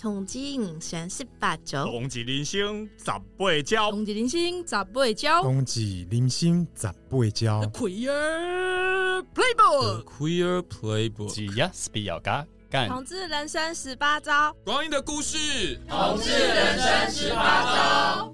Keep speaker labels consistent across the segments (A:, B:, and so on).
A: 同志人生十八招，
B: 同志人生十八招，
C: 同志人生十八招，
D: 同志人生十八招。
C: Queer
E: Playbook，Queer Playbook，
F: 只要是比较嘎干。
A: 同志人生十八招，
E: 光阴的故事，
G: 同志人生十八招。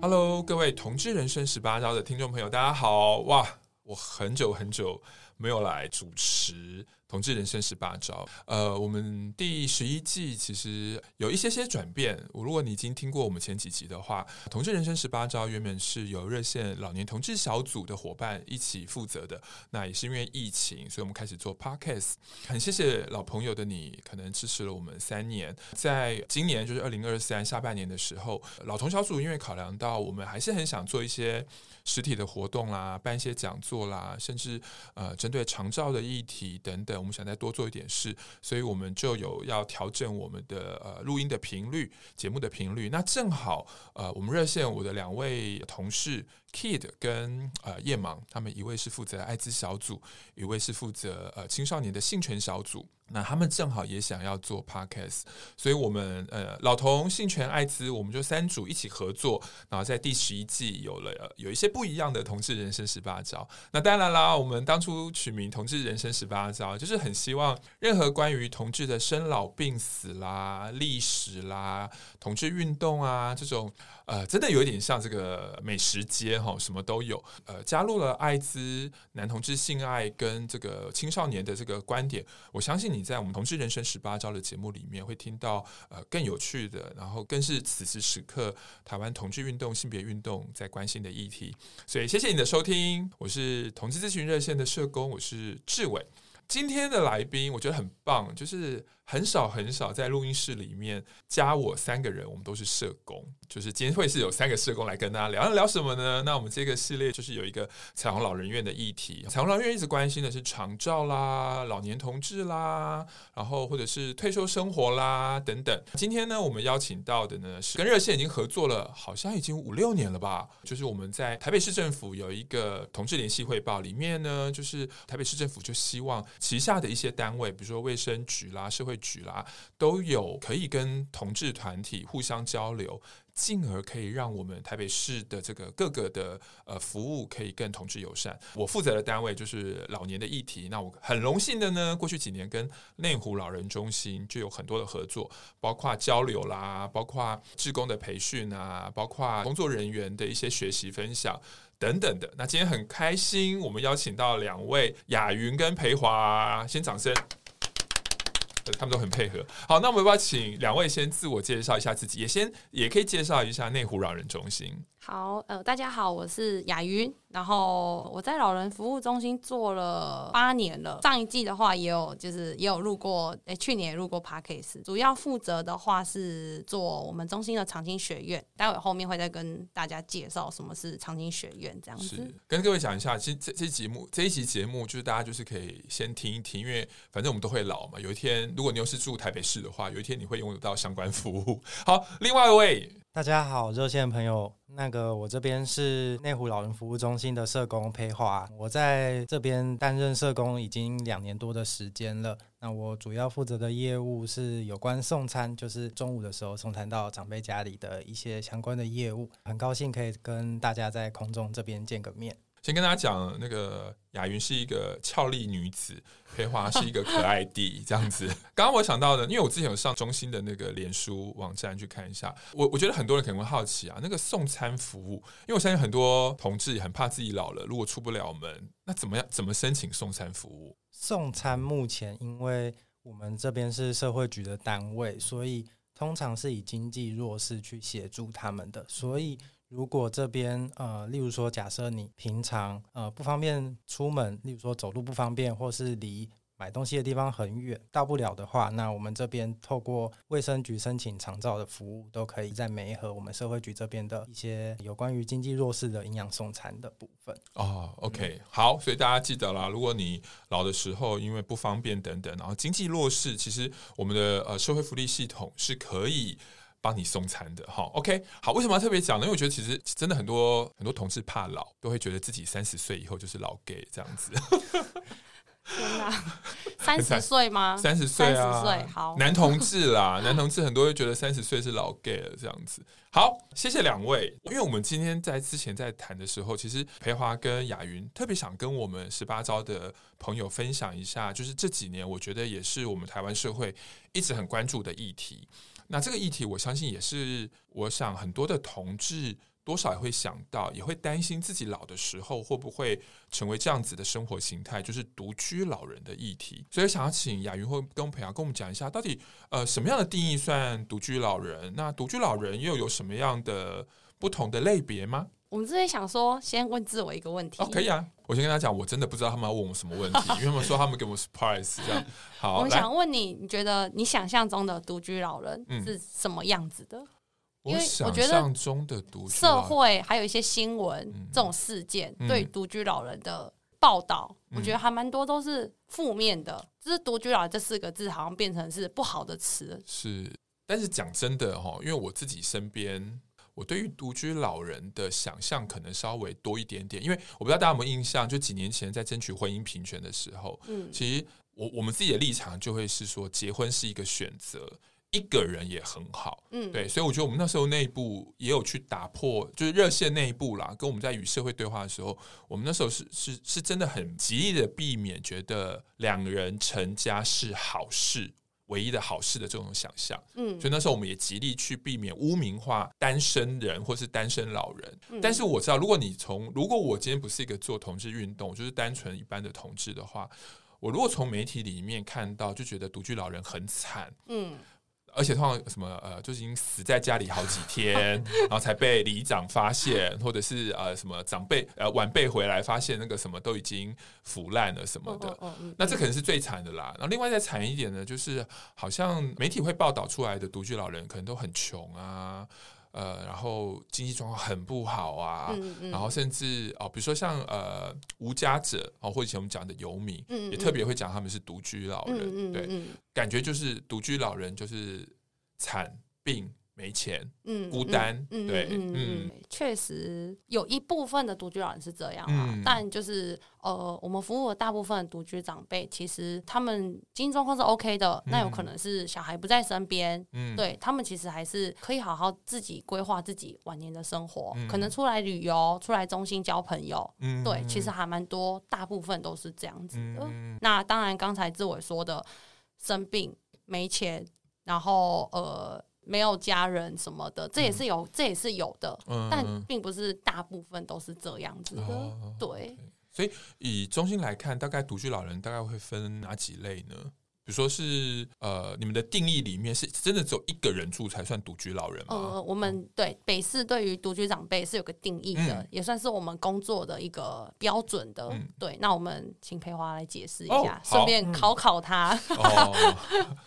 E: Hello，各位同志人生十八招的听众朋友，大家好！哇，我很久很久没有来主持。同志人生十八招，呃，我们第十一季其实有一些些转变。如果你已经听过我们前几集的话，同志人生十八招原本是由热线老年同志小组的伙伴一起负责的。那也是因为疫情，所以我们开始做 Podcast。很谢谢老朋友的你，可能支持了我们三年。在今年就是二零二三下半年的时候，老同小组因为考量到我们还是很想做一些实体的活动啦，办一些讲座啦，甚至呃针对长照的议题等等。我们想再多做一点事，所以我们就有要调整我们的呃录音的频率、节目的频率。那正好呃，我们热线我的两位同事 Kid 跟呃叶芒，他们一位是负责艾滋小组，一位是负责呃青少年的性权小组。那他们正好也想要做 podcast，所以我们呃老同性权艾滋，我们就三组一起合作，然后在第十一季有了有一些不一样的同志人生十八招。那当然啦，我们当初取名同志人生十八招，就是很希望任何关于同志的生老病死啦、历史啦、同志运动啊这种，呃，真的有点像这个美食街哈，什么都有。呃，加入了艾滋、男同志性爱跟这个青少年的这个观点，我相信你。在我们同志人生十八招的节目里面，会听到呃更有趣的，然后更是此时此刻台湾同志运动、性别运动在关心的议题。所以谢谢你的收听，我是同志咨询热线的社工，我是志伟。今天的来宾我觉得很棒，就是。很少很少在录音室里面加我三个人，我们都是社工。就是今天会是有三个社工来跟大家聊聊什么呢？那我们这个系列就是有一个彩虹老人院的议题。彩虹老人院一直关心的是长照啦、老年同志啦，然后或者是退休生活啦等等。今天呢，我们邀请到的呢是跟热线已经合作了，好像已经五六年了吧。就是我们在台北市政府有一个同志联系汇报，里面呢就是台北市政府就希望旗下的一些单位，比如说卫生局啦、社会局啦，都有可以跟同志团体互相交流，进而可以让我们台北市的这个各个的呃服务可以更同志友善。我负责的单位就是老年的议题，那我很荣幸的呢，过去几年跟内湖老人中心就有很多的合作，包括交流啦，包括志工的培训啊，包括工作人员的一些学习分享等等的。那今天很开心，我们邀请到两位雅云跟培华，先掌声。他们都很配合。好，那我们要不要请两位先自我介绍一下自己，也先也可以介绍一下内湖老人中心。
H: 好，呃，大家好，我是雅云，然后我在老人服务中心做了八年了。上一季的话也有，就是也有录过，诶，去年也录过 Podcast。主要负责的话是做我们中心的长青学院，待会后面会再跟大家介绍什么是长青学院这样子。
E: 是，跟各位讲一下，其实这这节目这一集节目就是大家就是可以先听一听，因为反正我们都会老嘛，有一天如果你又是住台北市的话，有一天你会拥有到相关服务。好，另外一位。
D: 大家好，热线朋友，那个我这边是内湖老人服务中心的社工裴华，我在这边担任社工已经两年多的时间了。那我主要负责的业务是有关送餐，就是中午的时候送餐到长辈家里的一些相关的业务。很高兴可以跟大家在空中这边见个面。
E: 先跟大家讲，那个雅云是一个俏丽女子，培华是一个可爱弟，这样子。刚刚我想到的，因为我之前有上中心的那个脸书网站去看一下，我我觉得很多人可能会好奇啊，那个送餐服务，因为我相信很多同志很怕自己老了，如果出不了门，那怎么样？怎么申请送餐服务？
D: 送餐目前，因为我们这边是社会局的单位，所以通常是以经济弱势去协助他们的，所以。如果这边呃，例如说，假设你平常呃不方便出门，例如说走路不方便，或是离买东西的地方很远，到不了的话，那我们这边透过卫生局申请长照的服务，都可以在媒合我们社会局这边的一些有关于经济弱势的营养送餐的部分。
E: 哦，OK，嗯，好，所以大家记得啦，如果你老的时候因为不方便等等，然后经济弱势，其实我们的呃社会福利系统是可以。帮你送餐的哈，OK，好，为什么要特别讲呢？因为我觉得其实真的很多很多同事怕老，都会觉得自己三十岁以后就是老 gay 这样子。
H: 天哪，三十岁吗？
E: 三十岁啊，
H: 三十岁，好，
E: 男同志啦，男同志很多会觉得三十岁是老 gay 了，这样子。好，谢谢两位，因为我们今天在之前在谈的时候，其实培华跟雅云特别想跟我们十八招的朋友分享一下，就是这几年我觉得也是我们台湾社会一直很关注的议题。那这个议题，我相信也是我想很多的同志。多少也会想到，也会担心自己老的时候会不会成为这样子的生活形态，就是独居老人的议题。所以想要请雅云或跟培阳跟我们讲一下，到底呃什么样的定义算独居老人？那独居老人又有什么样的不同的类别吗？
H: 我们之前想说，先问自我一个问题。
E: 哦，可以啊，我先跟他讲，我真的不知道他们要问我什么问题，因为他们说他们给我 surprise 这样。好，
H: 我们想问你，你觉得你想象中的独居老人是什么样子的？嗯因为我觉得中的独社会还有一些新闻这种事件，对独居老人的报道，我觉得还蛮多都是负面的。就是独居老人这四个字，好像变成是不好的词。
E: 是，但是讲真的哈，因为我自己身边，我对于独居老人的想象可能稍微多一点点。因为我不知道大家有没有印象，就几年前在争取婚姻平权的时候，嗯，其实我我们自己的立场就会是说，结婚是一个选择。一个人也很好，嗯，对，所以我觉得我们那时候内部也有去打破，就是热线内部啦，跟我们在与社会对话的时候，我们那时候是是是真的很极力的避免觉得两人成家是好事，唯一的好事的这种想象，嗯，所以那时候我们也极力去避免污名化单身人或是单身老人。嗯，但是我知道，如果你从如果我今天不是一个做同志运动，就是单纯一般的同志的话，我如果从媒体里面看到，就觉得独居老人很惨，嗯。而且通常什么呃，就已经死在家里好几天，然后才被里长发现，或者是呃什么长辈呃晚辈回来发现那个什么都已经腐烂了什么的，那这可能是最惨的啦。然后另外再惨一点呢，就是好像媒体会报道出来的独居老人可能都很穷啊。呃，然后经济状况很不好啊，嗯嗯、然后甚至哦，比如说像呃无家者哦，或以前我们讲的游民，也特别会讲他们是独居老人，对，嗯、感觉就是独居老人就是惨病。没钱，嗯，孤单，嗯、对，嗯，嗯
H: 确实有一部分的独居老人是这样啊，嗯、但就是呃，我们服务的大部分独居长辈，其实他们经济状况是 OK 的，嗯、那有可能是小孩不在身边，嗯，对他们其实还是可以好好自己规划自己晚年的生活，嗯、可能出来旅游，出来中心交朋友，嗯，对，其实还蛮多，大部分都是这样子的。嗯、那当然，刚才志伟说的生病没钱，然后呃。没有家人什么的，这也是有，嗯、这也是有的，嗯、但并不是大部分都是这样子的。哦、对，
E: 所以以中心来看，大概独居老人大概会分哪几类呢？比如说是呃，你们的定义里面是真的只有一个人住才算独居老人吗？
H: 呃，我们对北市对于独居长辈是有个定义的，嗯、也算是我们工作的一个标准的。嗯、对，那我们请培华来解释一下，哦、顺便考考他。
D: 嗯哦、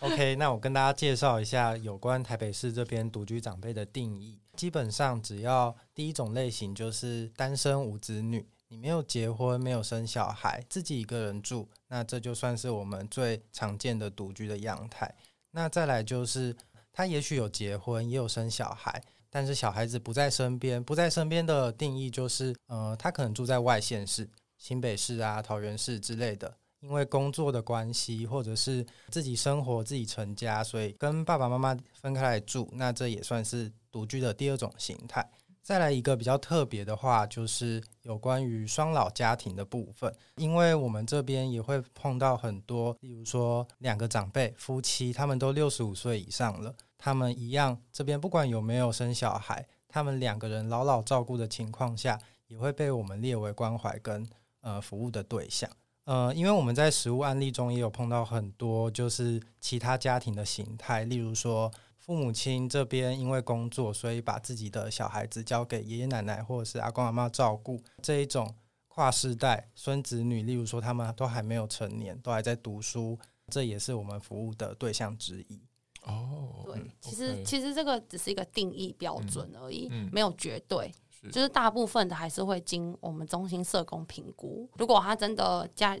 D: OK，那我跟大家介绍一下有关台北市这边独居长辈的定义。基本上，只要第一种类型就是单身无子女。你没有结婚，没有生小孩，自己一个人住，那这就算是我们最常见的独居的样态。那再来就是，他也许有结婚，也有生小孩，但是小孩子不在身边。不在身边的定义就是，呃，他可能住在外县市，新北市啊、桃园市之类的，因为工作的关系，或者是自己生活、自己成家，所以跟爸爸妈妈分开来住。那这也算是独居的第二种形态。再来一个比较特别的话，就是有关于双老家庭的部分，因为我们这边也会碰到很多，例如说两个长辈夫妻，他们都六十五岁以上了，他们一样这边不管有没有生小孩，他们两个人老老照顾的情况下，也会被我们列为关怀跟呃服务的对象。呃，因为我们在实务案例中也有碰到很多，就是其他家庭的形态，例如说。父母亲这边因为工作，所以把自己的小孩子交给爷爷奶奶或者是阿公阿妈照顾。这一种跨世代孙子女，例如说他们都还没有成年，都还在读书，这也是我们服务的对象之一。
E: 哦，
H: 对，其实 okay 其实这个只是一个定义标准而已，嗯嗯、没有绝对。就是大部分的还是会经我们中心社工评估。如果他真的家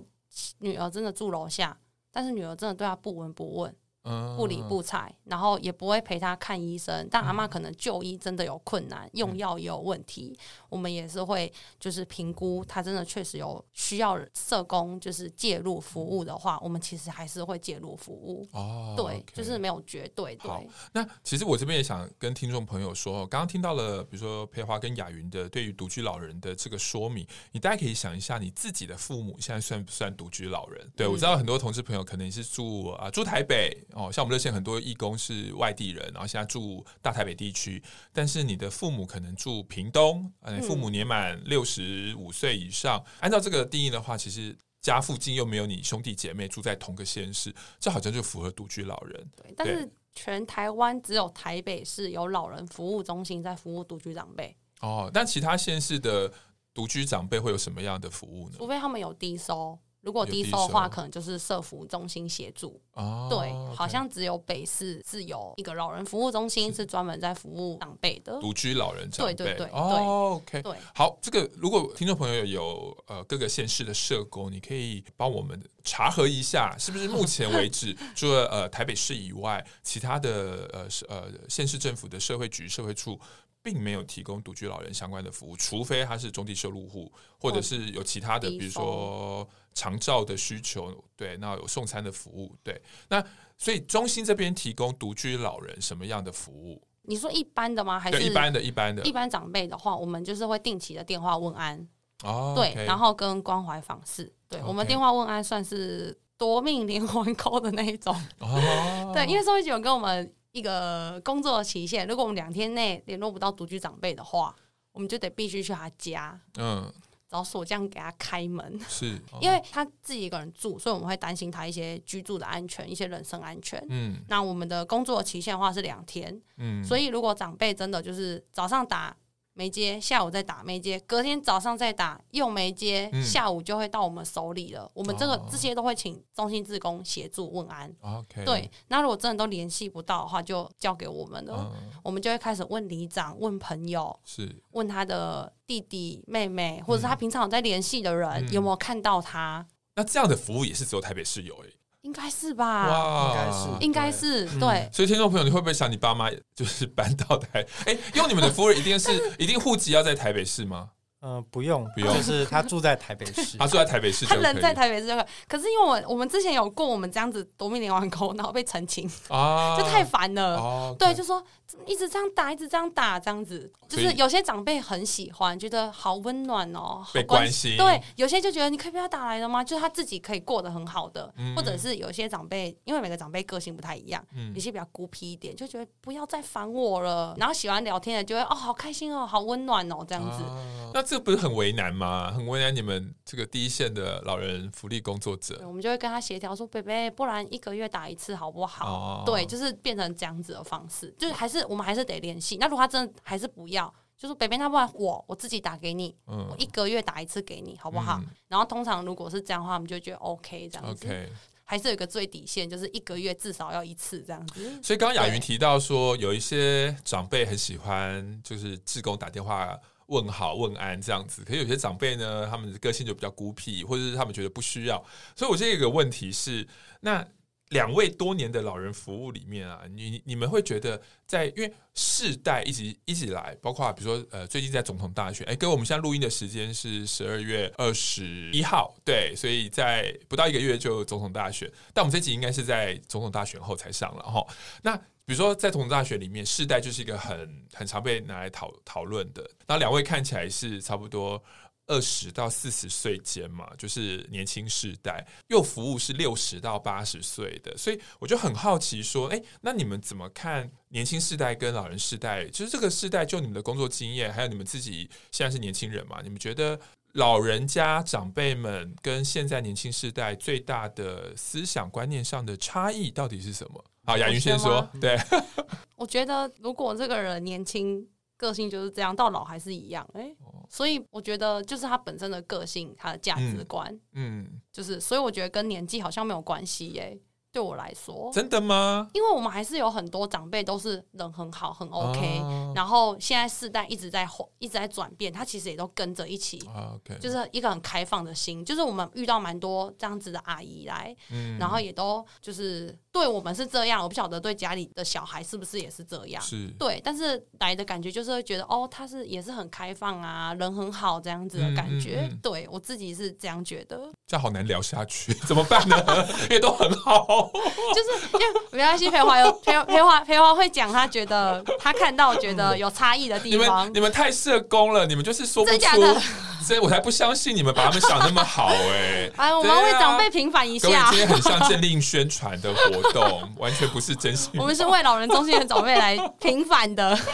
H: 女儿真的住楼下，但是女儿真的对他不闻不问。不理不睬，然后也不会陪他看医生。但阿妈可能就医真的有困难，用药也有问题，我们也是会就是评估他真的确实有需要社工就是介入服务的话，我们其实还是会介入服务。哦，对，就是没有绝对。
E: 好，那其实我这边也想跟听众朋友说，刚刚听到了，比如说佩华跟雅云的对于独居老人的这个说明，你大家可以想一下，你自己的父母现在算不算独居老人？对，我知道很多同事朋友可能是住啊住台北哦，像我们热线很多义工是外地人，然后现在住大台北地区，但是你的父母可能住屏东，呃，父母年满六十五岁以上，按照这个定义的话，其实家附近又没有你兄弟姐妹住在同个县市，这好像就符合独居老人。
H: 对，但是全台湾只有台北市有老人服务中心在服务独居长辈。
E: 哦，但其他县市的独居长辈会有什么样的服务呢？
H: 除非他们有低收。如果低收的话，可能就是社服中心协助。哦，对.好像只有北市是有一个老人服务中心，是专门在服务长辈的
E: 独居老人长辈。
H: 对对对，
E: 哦，OK，
H: 对。
E: 好，这个如果听众朋友有呃各个县市的社工，你可以帮我们查核一下，是不是目前为止 除了呃台北市以外，其他的呃呃县市政府的社会局、社会处。并没有提供独居老人相关的服务，除非他是中低收入户，或者是有其他的，比如说长照的需求，对，那有送餐的服务，对，那所以中心这边提供独居老人什么样的服务？
H: 你说一般的吗？还是
E: 一般的一般的？
H: 一般长辈的话，我们就是会定期的电话问安，哦，对，okay、然后跟关怀访视，对、我们电话问安算是夺命连环 call 的那一种，哦，对，因为社会局有跟我们。一个工作的期限，如果我们两天内联络不到独居长辈的话，我们就得必须去他家，嗯，找锁匠给他开门。
E: 是，
H: 因为他自己一个人住，所以我们会担心他一些居住的安全，一些人身安全。嗯，那我们的工作期限的话是两天，嗯，所以如果长辈真的就是早上打。没接，下午再打没接，隔天早上再打又没接，嗯，下午就会到我们手里了。我们这个，哦，这些都会请中心志工协助问安。
E: OK，
H: 对，那如果真的都联系不到的话，就交给我们了。嗯，我们就会开始问里长、问朋友，是问他的弟弟妹妹，或者是他平常有在联系的人，嗯，有没有看到他？
E: 那这样的服务也是只有台北市有诶。
H: 应该是吧，哇，应该是，应该是对、嗯。
E: 所以听众朋友，你会不会想你爸妈就是搬到台？哎、欸，用你们的夫人一定是 一定户籍要在台北市吗？
D: 嗯，不用，不用，就是他住在台北市，
E: 他住在台北市，他
H: 人在台北市就可以。可是因为我们我们之前有过我们这样子夺命连环 call，然后被澄清啊，就太烦了。对，就说一直这样打，一直这样打，这样子，就是有些长辈很喜欢，觉得好温暖哦，
E: 被关心。
H: 对，有些就觉得你可以不要打来了吗？就是他自己可以过得很好的，嗯、或者是有些长辈，因为每个长辈个性不太一样，嗯、有些比较孤僻一点，就觉得不要再烦我了。然后喜欢聊天的，就会哦，好开心哦，好温暖哦，这样子。
E: 啊、那这不是很为难？吗？很为难你们这个第一线的老人福利工作者。
H: 我们就会跟他协调说：“贝贝，不然一个月打一次好不好？”哦、对，就是变成这样子的方式，就是还是我们还是得联系。那如果他真的还是不要，就是北边，那不然我我自己打给你，嗯，我一个月打一次给你好不好？嗯、然后通常如果是这样的话，我们就觉得 OK，这样子。OK，还是有一个最底线，就是一个月至少要一次这样子。
E: 所以刚刚雅云提到说，有一些长辈很喜欢，就是志工打电话。问好问安这样子，可是有些长辈呢，他们的个性就比较孤僻，或者是他们觉得不需要。所以，我现在有一个问题是，那两位多年的老人服务里面啊，你你们会觉得在，因为世代一直一直来，包括比如说呃，最近在总统大选，哎，跟我们现在录音的时间是十二月二十一号，对，所以在不到一个月就总统大选，但我们这集应该是在总统大选后才上了哈。那比如说，在总统大学里面，世代就是一个很很常被拿来讨讨论的。那两位看起来是差不多二十到四十岁间嘛，就是年轻世代，又服务是六十到八十岁的，所以我就很好奇说，哎，那你们怎么看年轻世代跟老人世代？就是这个世代，就你们的工作经验，还有你们自己现在是年轻人嘛，你们觉得老人家长辈们跟现在年轻世代最大的思想观念上的差异到底是什么？好，雅云先说。对，
H: 我觉得如果这个人年轻，个性就是这样，到老还是一样。哎、欸，所以我觉得就是他本身的个性，他的价值观，嗯，嗯，就是，所以我觉得跟年纪好像没有关系耶。对我来说，
E: 真的吗？
H: 因为我们还是有很多长辈都是人很好，很 OK。啊、然后现在世代一直在，一直在转变，他其实也都跟着一起。啊 okay、就是一个很开放的心。就是我们遇到蛮多这样子的阿姨来，嗯、然后也都就是。对我们是这样，我不晓得对家里的小孩是不是也是这样。
E: 是
H: 对，但是来的感觉就是会觉得哦，他是也是很开放啊，人很好这样子的感觉。嗯嗯嗯、对我自己是这样觉得。
E: 这样好难聊下去，怎么办呢？因为都很好，
H: 就是因为没关系。培华有培培华培华会讲，他觉得他看到觉得有差异的地方。
E: 你们你们太社工了，你们就是说不出。所以我才不相信你们把他们想那么好哎！
H: 哎，我们为长辈平反一下。
E: 今天很像政令宣传的活动，完全不是真心。
H: 我们是为老人中心的长辈来平反的。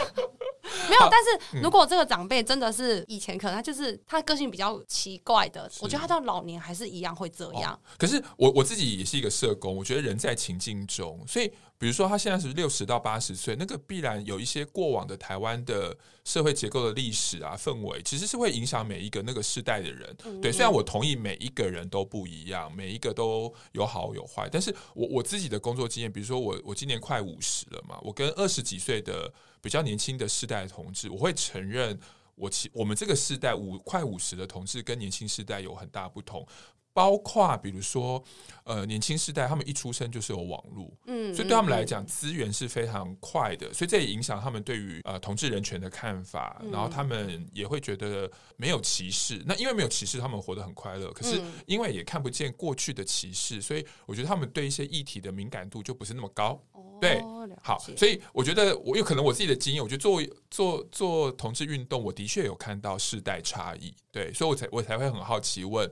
H: 没有，但是如果这个长辈真的是以前可能他就是他个性比较奇怪的，我觉得他到老年还是一样会这样。哦、
E: 可是我我自己也是一个社工，我觉得人在情境中，所以比如说他现在是六十到八十岁，那个必然有一些过往的台湾的社会结构的历史啊氛围，其实是会影响每一个那个世代的人。嗯、对，虽然我同意每一个人都不一样，每一个都有好有坏，但是我我自己的工作经验，比如说我我今年快五十了嘛，我跟二十几岁的。比较年轻的世代的同志，我会承认我其我们这个世代五快五十的同志跟年轻世代有很大不同。包括比如说，呃，年轻世代他们一出生就是有网络，嗯，所以对他们来讲资源是非常快的，所以这也影响他们对于呃同志人权的看法，然后他们也会觉得没有歧视。那因为没有歧视，他们活得很快乐。可是因为也看不见过去的歧视，所以我觉得他们对一些议题的敏感度就不是那么高。对，好，所以我觉得我有可能我自己的经验，我觉得做做做同志运动，我的确有看到世代差异。对，所以我才我才会很好奇问。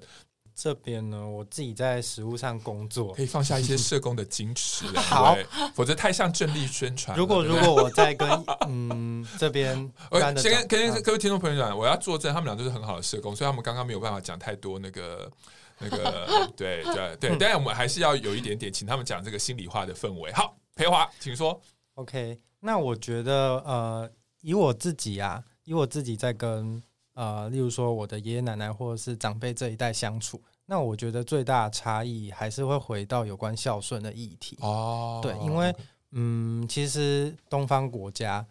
D: 这边呢，我自己在实务上工作，
E: 可以放下一些社工的矜持，好，否则太像正力宣传。
D: 如果如果我在跟嗯这边，
E: 先跟跟各位听众朋友讲，我要作证，他们俩都是很好的社工，所以他们刚刚没有办法讲太多那个那个，对对对，当然我们还是要有一点点，请他们讲这个心里话的氛围。好，培华，请说。
D: OK，那我觉得呃，以我自己啊，以我自己在跟呃，例如说我的爷爷奶奶或者是长辈这一代相处。那我觉得最大的差异还是会回到有关孝顺的议题哦。对，因为嗯，其实东方国家、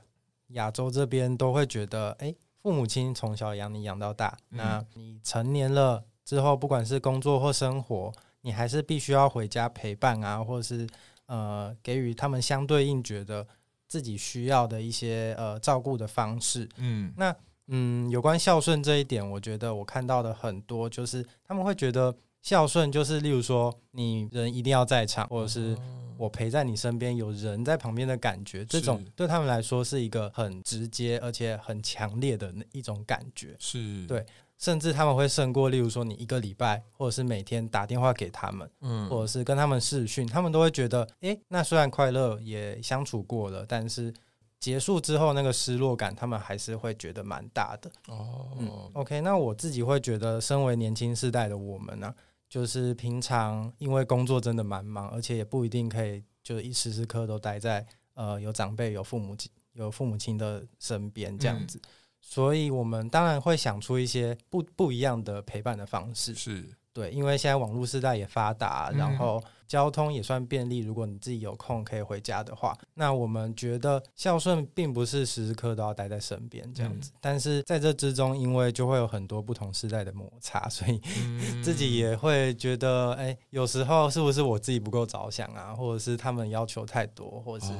D: 亚洲这边都会觉得，哎，父母亲从小养你养到大，那你成年了之后，不管是工作或生活，你还是必须要回家陪伴啊，或者是呃，给予他们相对应觉得自己需要的一些呃照顾的方式。嗯，那。嗯，有关孝顺这一点，我觉得我看到的很多，就是他们会觉得孝顺就是，例如说你人一定要在场，或者是我陪在你身边，有人在旁边的感觉，这种对他们来说是一个很直接而且很强烈的一种感觉。
E: 是
D: 对，甚至他们会胜过，例如说你一个礼拜，或者是每天打电话给他们，嗯，或者是跟他们视讯，他们都会觉得，诶，那虽然快乐也相处过了，但是。结束之后，那个失落感，他们还是会觉得蛮大的。哦、嗯，OK，那我自己会觉得，身为年轻世代的我们呢、啊，就是平常因为工作真的蛮忙，而且也不一定可以就一时时刻都待在呃有长辈、有父母亲、有父母亲的身边这样子，嗯、所以我们当然会想出一些不不一样的陪伴的方式。
E: 是。
D: 对，因为现在网络时代也发达，然后交通也算便利。如果你自己有空可以回家的话，那我们觉得孝顺并不是时时刻都要待在身边这样子。但是在这之中，因为就会有很多不同时代的摩擦，所以 自己也会觉得，哎，有时候是不是我自己不够着想啊，或者是他们要求太多，或者是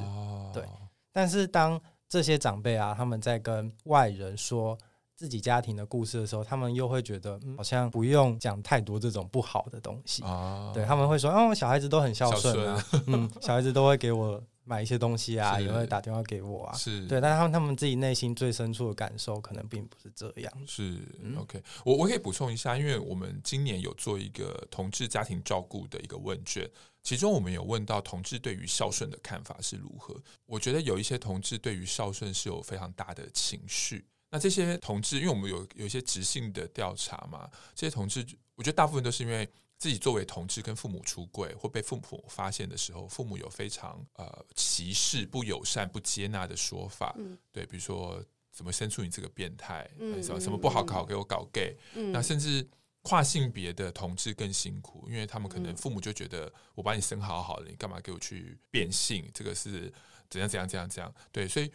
D: 对。但是当这些长辈啊，他们在跟外人说。自己家庭的故事的时候，他们又会觉得，嗯，好像不用讲太多这种不好的东西。啊、对，他们会说，哦，小孩子都很孝顺啊，嗯，小孩子都会给我买一些东西啊，也会打电话给我啊。是对，但他们他们自己内心最深处的感受，可能并不是这样。
E: 是、嗯、OK，我我可以补充一下，因为我们今年有做一个同志家庭照顾的一个问卷，其中我们有问到同志对于孝顺的看法是如何。我觉得有一些同志对于孝顺是有非常大的情绪。那这些同志，因为我们有有一些直性的调查嘛，这些同志，我觉得大部分都是因为自己作为同志跟父母出柜或被父母发现的时候，父母有非常呃歧视、不友善、不接纳的说法，嗯、对，比如说怎么生出你这个变态，嗯、什么什么不好搞，给我搞 gay，、嗯、那甚至跨性别的同志更辛苦，因为他们可能父母就觉得我把你生好好的，你干嘛给我去变性？这个是怎样怎样怎样怎样？对，所以。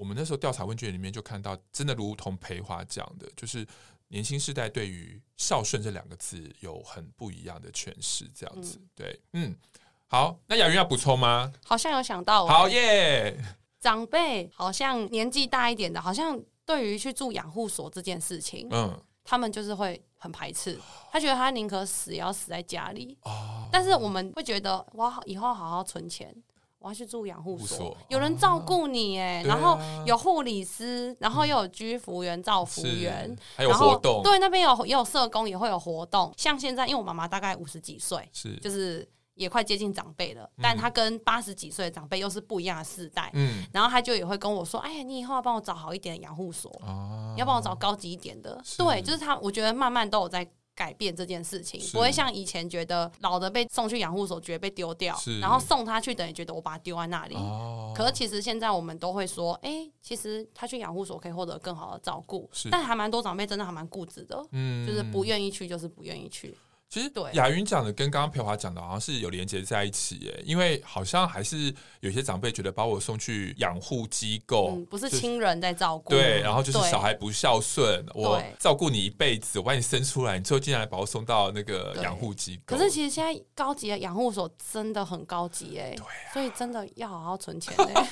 E: 我们那时候调查问卷里面就看到，真的如同培华讲的，就是年轻世代对于孝顺这两个字有很不一样的诠释，这样子。对，嗯，好，那雅云要补充吗？
H: 好像有想到、欸，
E: 好耶。
H: 长辈好像年纪大一点的，好像对于去住养护所这件事情，嗯，他们就是会很排斥，他觉得他宁可死也要死在家里。哦，但是我们会觉得，哇，以后好好存钱，我要去住养护所，有人照顾你，哎、啊，然后有护理师，然后又有居服务员、照服务
E: 员，还有活动，
H: 对，那边有也有社工，也会有活动。像现在，因为我妈妈大概五十几岁，是。就是。也快接近长辈了，但他跟八十几岁的长辈又是不一样的世代。嗯，然后他就也会跟我说：“哎呀，你以后要帮我找好一点的养护所，哦、要帮我找高级一点的。”对，就是他，我觉得慢慢都有在改变这件事情，不会像以前觉得老的被送去养护所，觉得被丢掉，然后送他去等于觉得我把他丢在那里。哦、可是其实现在我们都会说：“哎、欸，其实他去养护所可以获得更好的照顾。”但还蛮多长辈真的还蛮固执的，嗯，就是不愿意去，就是不愿意去。
E: 其实雅云讲的跟刚刚培华讲的好像是有连接在一起耶，因为好像还是有些长辈觉得把我送去养护机构，
H: 嗯，不是亲人在照顾，
E: 对，然后就是小孩不孝顺，我照顾你一辈子，我把你生出来，你最后竟然把我送到那个养护机构。
H: 可是其实现在高级的养护所真的很高级哎，对啊，所以真的要好好存钱哎。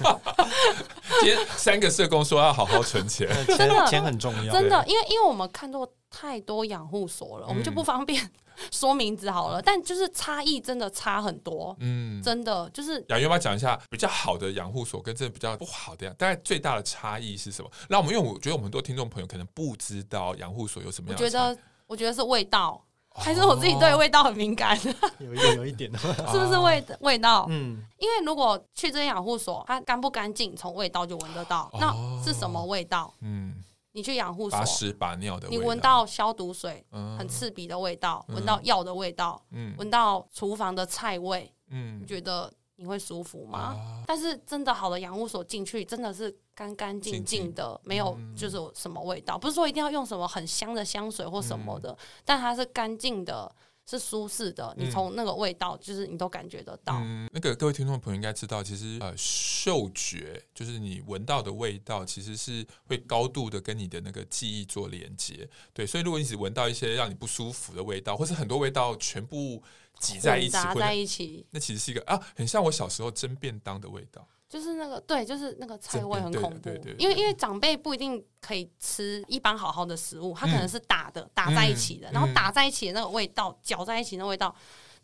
E: 今天三个社工说要好好存钱，
H: 真的
D: 钱很重要，
H: 真的，因为因为我们看到太多养护所了，我们就不方便。说名字好了，但就是差异真的差很多，嗯，真的就是。
E: 雅云要不要讲一下比较好的养护所跟这比较不好的，大概最大的差异是什么？那我们因为我觉得我们很多听众朋友可能不知道养护所有什么样的。
H: 我觉得，我觉得是味道，哦、还是我自己对味道很敏感？
D: 有一点，有一点的，
H: 是不是味味道？嗯，因为如果去这些养护所，它干不干净，从味道就闻得到。哦、那是什么味道？嗯。你去养护所，
E: 把屎把尿的
H: 你闻到消毒水，很刺鼻的味道，闻、嗯、到药的味道，闻、嗯、到厨房的菜味，嗯，你觉得你会舒服吗？啊、但是真的好的养护所进去，真的是干干净净的，没有就是什么味道，不是说一定要用什么很香的香水或什么的，嗯、但它是干净的。是舒适的，你从那个味道，嗯、就是你都感觉得到。
E: 嗯，那个各位听众朋友应该知道，其实呃，嗅觉就是你闻到的味道，其实是会高度的跟你的那个记忆做连接。对，所以如果你只闻到一些让你不舒服的味道，或是很多味道全部挤在一起，
H: 混杂在一起，
E: 那其实是一个啊，很像我小时候蒸便当的味道。
H: 就是那个对，就是那个菜味很恐怖，因为因为长辈不一定可以吃一般好好的食物，他可能是打的、嗯、打在一起的，然后打在一起的那个味道，搅、嗯、在一起那味道，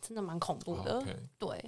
H: 真的蛮恐怖的。对，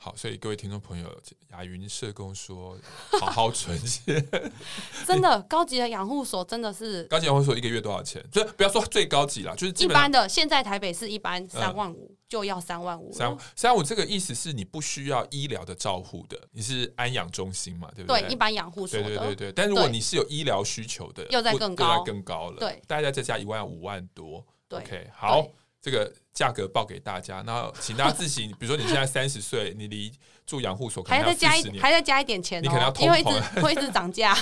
E: 好，所以各位听众朋友，雅云社工说，好好存钱，
H: 真的高级的养护所真的是
E: 高级养护所一个月多少钱？就不要说最高级了，就是
H: 一般的，现在台北市一般三万五。嗯就要三万五，
E: 三三万五这个意思是你不需要医疗的照护的，你是安养中心嘛，对不对？
H: 对，一般养护所的。
E: 对对对对，但如果你是有医疗需求的，
H: 又在更高，
E: 又在更高了。对，大概再加一万五万多。
H: 对
E: ，OK，好，这个价格报给大家，那请大家自行，比如说你现在 三十岁，你离住养护所可能要
H: 还要再加一，还要加一点钱，
E: 你可能要
H: 因为一直 会一直涨价。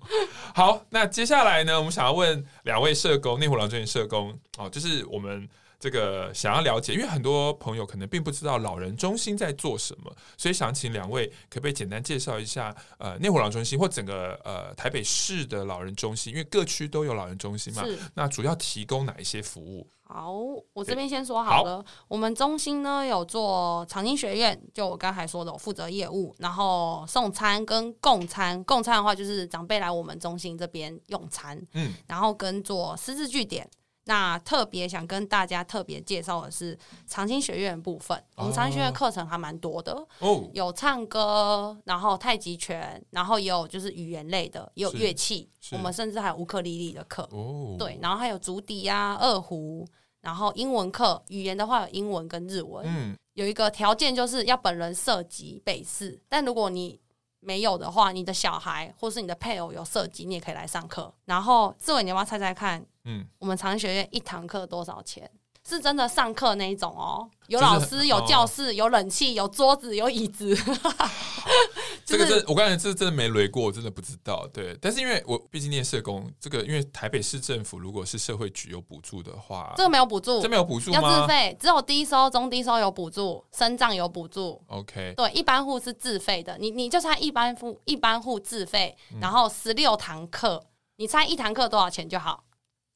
E: 好，那接下来呢，我们想要问两位社工，内湖老人中心社工哦，就是我们。这个想要了解，因为很多朋友可能并不知道老人中心在做什么，所以想请两位可不可以简单介绍一下，呃，内湖老人中心或整个呃台北市的老人中心，因为各区都有老人中心嘛，那主要提供哪一些服务？
H: 好，我这边先说好了，好，我们中心呢有做长青学院，就我刚才说的，我负责业务，然后送餐跟供餐，供餐的话就是长辈来我们中心这边用餐，嗯，然后跟做私自据点。那特别想跟大家特别介绍的是长青学院的部分。哦、我们长青学院课程还蛮多的，哦，有唱歌，然后太极拳，然后也有就是语言类的，也有乐器。我们甚至还有乌克丽丽的课，哦，对，然后还有竹笛啊、二胡，然后英文课，语言的话有英文跟日文。嗯，有一个条件就是要本人涉及北市，但如果你没有的话，你的小孩或是你的配偶有涉及，你也可以来上课。然后志伟，你要不要猜猜看？嗯，我们长青学院一堂课多少钱？是真的上课那一种哦，有老师，有教室，有冷气，有桌子，有椅子。
E: 这个真，我刚才这真的没雷过，我真的不知道。对，但是因为我毕竟念社工，这个因为台北市政府如果是社会局有补助的话，
H: 这个没有补助，
E: 这没有补助
H: 要自费，只有低收、中低收有补助，身障有补助。
E: OK，
H: 对，一般户是自费的。你你就猜一般户一般户自费，然后十六堂课，你猜一堂课多少钱就好？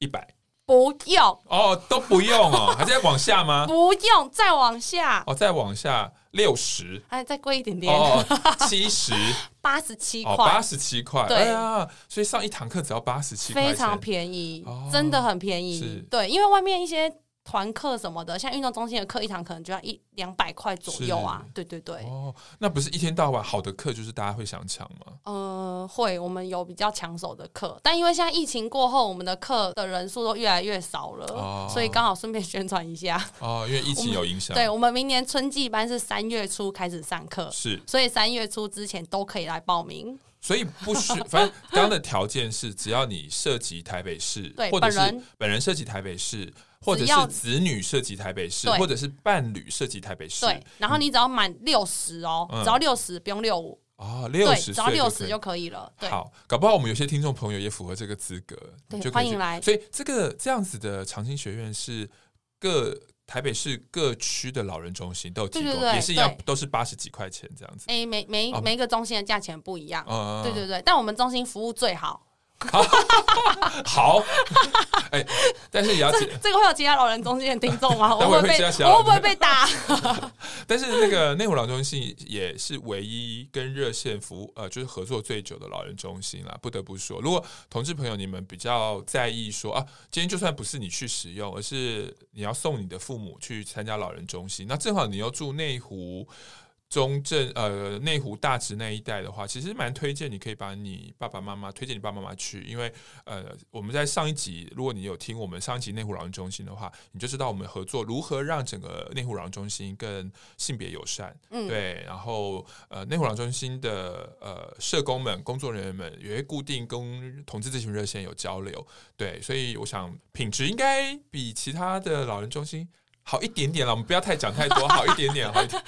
E: 一百。
H: 不用。
E: 哦，都不用哦，还是要往下吗？
H: 不用，再往下。
E: 哦，再往下六十，
H: 哎，再贵一点点。
E: 哦，七十，
H: 八十七块，
E: 八十七
H: 块，
E: 对。啊，所以上一堂课只要八十七块，
H: 非常便宜，
E: 哦、
H: 真的很便宜。对，因为外面一些。团课什么的，像运动中心的课一堂可能就要一两百块左右啊。对对对。
E: 哦，那不是一天到晚好的课就是大家会想抢吗？
H: 呃，会，我们有比较抢手的课，但因为现在疫情过后，我们的课的人数都越来越少了，哦、所以刚好顺便宣传一下。
E: 哦，因为疫情有影
H: 响。对我们明年春季班是三月初开始上课，
E: 是，
H: 所以三月初之前都可以来报名。
E: 所以不需，反正刚刚的条件是，只要你涉及台北市，
H: 对，
E: 或者是本人涉及台北市，或者是子女涉及台北市，或者是伴侣涉及台北市，
H: 对。然后你只要满六十哦，只要六十，不用六五
E: 哦，六十，
H: 只要六十就可以了。
E: 好，搞不好我们有些听众朋友也符合这个资格，
H: 对，欢迎来。
E: 所以这个这样子的长青学院是各。台北市各区的老人中心都有提供，
H: 对对对，
E: 也是一样，都是八十几块钱这样子。
H: 哎、欸，每每、哦、每一个中心的价钱不一样，
E: 嗯、
H: 对对对。但我们中心服务最好。
E: 好，哎、欸，但是也要这
H: 这个会有其他老人中心的听众吗？我会被我会不会被打？
E: 但是那个内湖老人中心也是唯一跟热线服务呃，就是合作最久的老人中心啦。不得不说，如果同志朋友你们比较在意说啊，今天就算不是你去使用，而是你要送你的父母去参加老人中心，那正好你又住内湖。中正呃内湖大直那一带的话，其实蛮推荐你可以把你爸爸妈妈推荐你爸爸妈妈去，因为呃我们在上一集，如果你有听我们上一集内湖老人中心的话，你就知道我们合作如何让整个内湖老人中心更性别友善，嗯，对，然后呃内湖老人中心的呃社工们、工作人员们也会固定跟同志咨询热线有交流，对，所以我想品质应该比其他的老人中心。好一点点了，我们不要太讲太多，好一点点，好一点，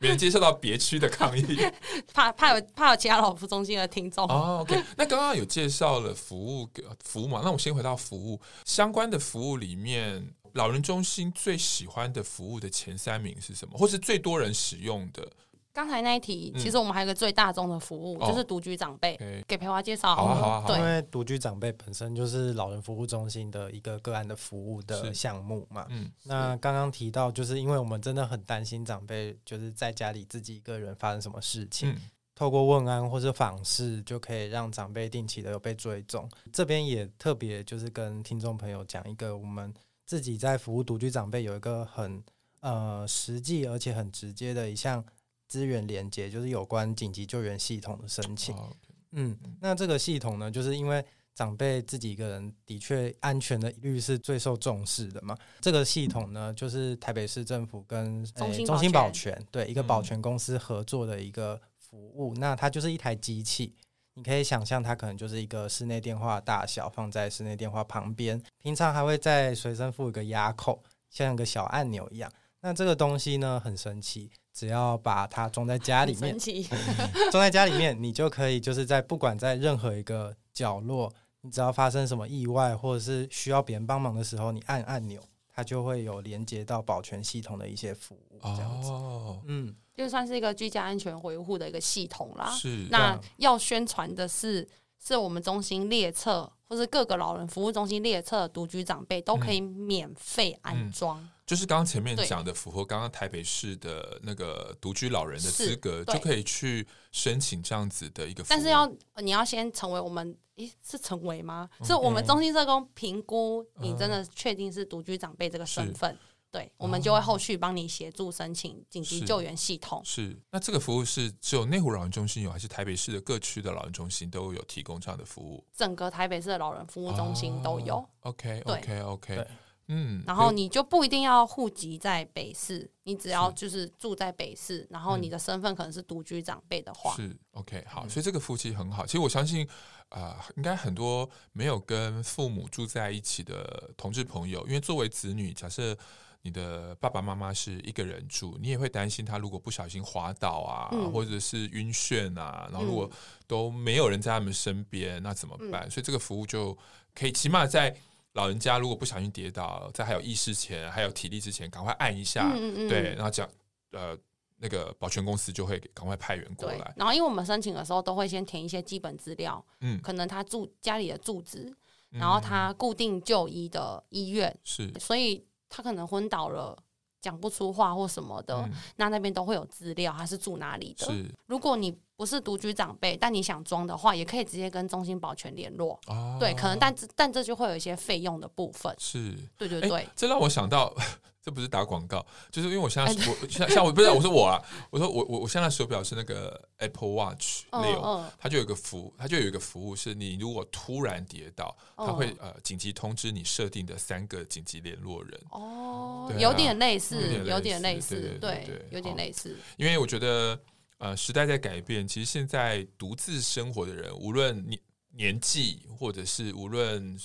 E: 免得接受到别区的抗议，
H: 怕怕有怕有其他老服中心的听众。
E: 哦，OK，那刚刚有介绍了服务服务嘛？那我先回到服务相关的服务里面，老人中心最喜欢的服务的前三名是什么，或是最多人使用的？
H: 刚才那一题，其实我们还有一个最大宗的服务，嗯、就是独居长辈。哦、给培华介绍。
E: 好啊，好啊，
H: 对，
D: 因为独居长辈本身就是老人服务中心的一个个案的服务的项目嘛。嗯，那刚刚提到，就是因为我们真的很担心长辈就是在家里自己一个人发生什么事情，嗯、透过问安或者访视，就可以让长辈定期的有被追踪。这边也特别就是跟听众朋友讲一个，我们自己在服务独居长辈有一个很呃实际而且很直接的一项。资源连接就是有关紧急救援系统的申请。Oh. 嗯，那这个系统呢，就是因为长辈自己一个人的确安全的率是最受重视的嘛。这个系统呢，就是台北市政府跟中心保全，欸、中心保全对一个保全公司合作的一个服务。嗯、那它就是一台机器，你可以想象它可能就是一个室内电话大小，放在室内电话旁边。平常还会在随身附一个压扣，像一个小按钮一样。那这个东西呢，很神奇。只要把它装在家里面，装在家里面，你就可以就是在不管在任何一个角落，你只要发生什么意外或者是需要别人帮忙的时候，你按按钮，它就会有连接到保全系统的一些服务。这样子，
E: 哦、
H: 嗯，就算是一个居家安全维护的一个系统啦。
E: 是，
H: 那要宣传的是，是我们中心列册，或是各个老人服务中心列册独居长辈都可以免费安装。
E: 就是刚刚前面讲的，符合刚刚台北市的那个独居老人的资格，就可以去申请这样子的一个。
H: 但是要你要先成为我们，诶，是成为吗？嗯、是我们中心社工评估你真的确定是独居长辈这个身份，嗯、对，我们就会后续帮你协助申请紧急救援系统
E: 是。那这个服务是只有内湖老人中心有，还是台北市的各区的老人中心都有提供这样的服务？
H: 整个台北市的老人服务中心都有。
E: 哦、OK，OK，OK。
H: 对
E: 嗯，
H: 然后你就不一定要户籍在北市，你只要就是住在北市，然后你的身份可能是独居长辈的话，
E: 是 OK 好，所以这个夫妻很好。其实我相信，啊、呃，应该很多没有跟父母住在一起的同志朋友，因为作为子女，假设你的爸爸妈妈是一个人住，你也会担心他如果不小心滑倒啊，嗯、或者是晕眩啊，然后如果都没有人在他们身边，那怎么办？嗯、所以这个服务就可以起码在。老人家如果不小心跌倒，在还有意识前，还有体力之前，赶快按一下，嗯嗯对，然后讲，呃，那个保全公司就会赶快派员过来。
H: 然后，因为我们申请的时候都会先填一些基本资料，嗯，可能他住家里的住址，然后他固定就医的医院，
E: 是，
H: 所以他可能昏倒了，讲不出话或什么的，
E: 嗯
H: 那那边都会有资料，他是住哪里的。如果你不是独居长辈，但你想装的话，也可以直接跟中心保全联络。
E: 哦，
H: 对，可能但但这就会有一些费用的部分。
E: 是，
H: 对对对，
E: 这让我想到，这不是打广告，就是因为我现在
H: 哎
E: 我像像我不是我说我啊，我说我我我现在手表是那个 Apple Watch
H: 嗯
E: 六，
H: 嗯
E: 它就有一个服，它就有一个服务，是你如果突然跌倒，它
H: 嗯
E: 会呃紧急通知你设定的三个紧急联络人。
H: 哦
E: 啊，
H: 有点类似，
E: 有
H: 有
E: 点类似对对对
H: 有点
E: 好
H: 类似。
E: 因为我觉得，呃，时代在改变，其实现在独自生活的人，无论年年纪，或者是无论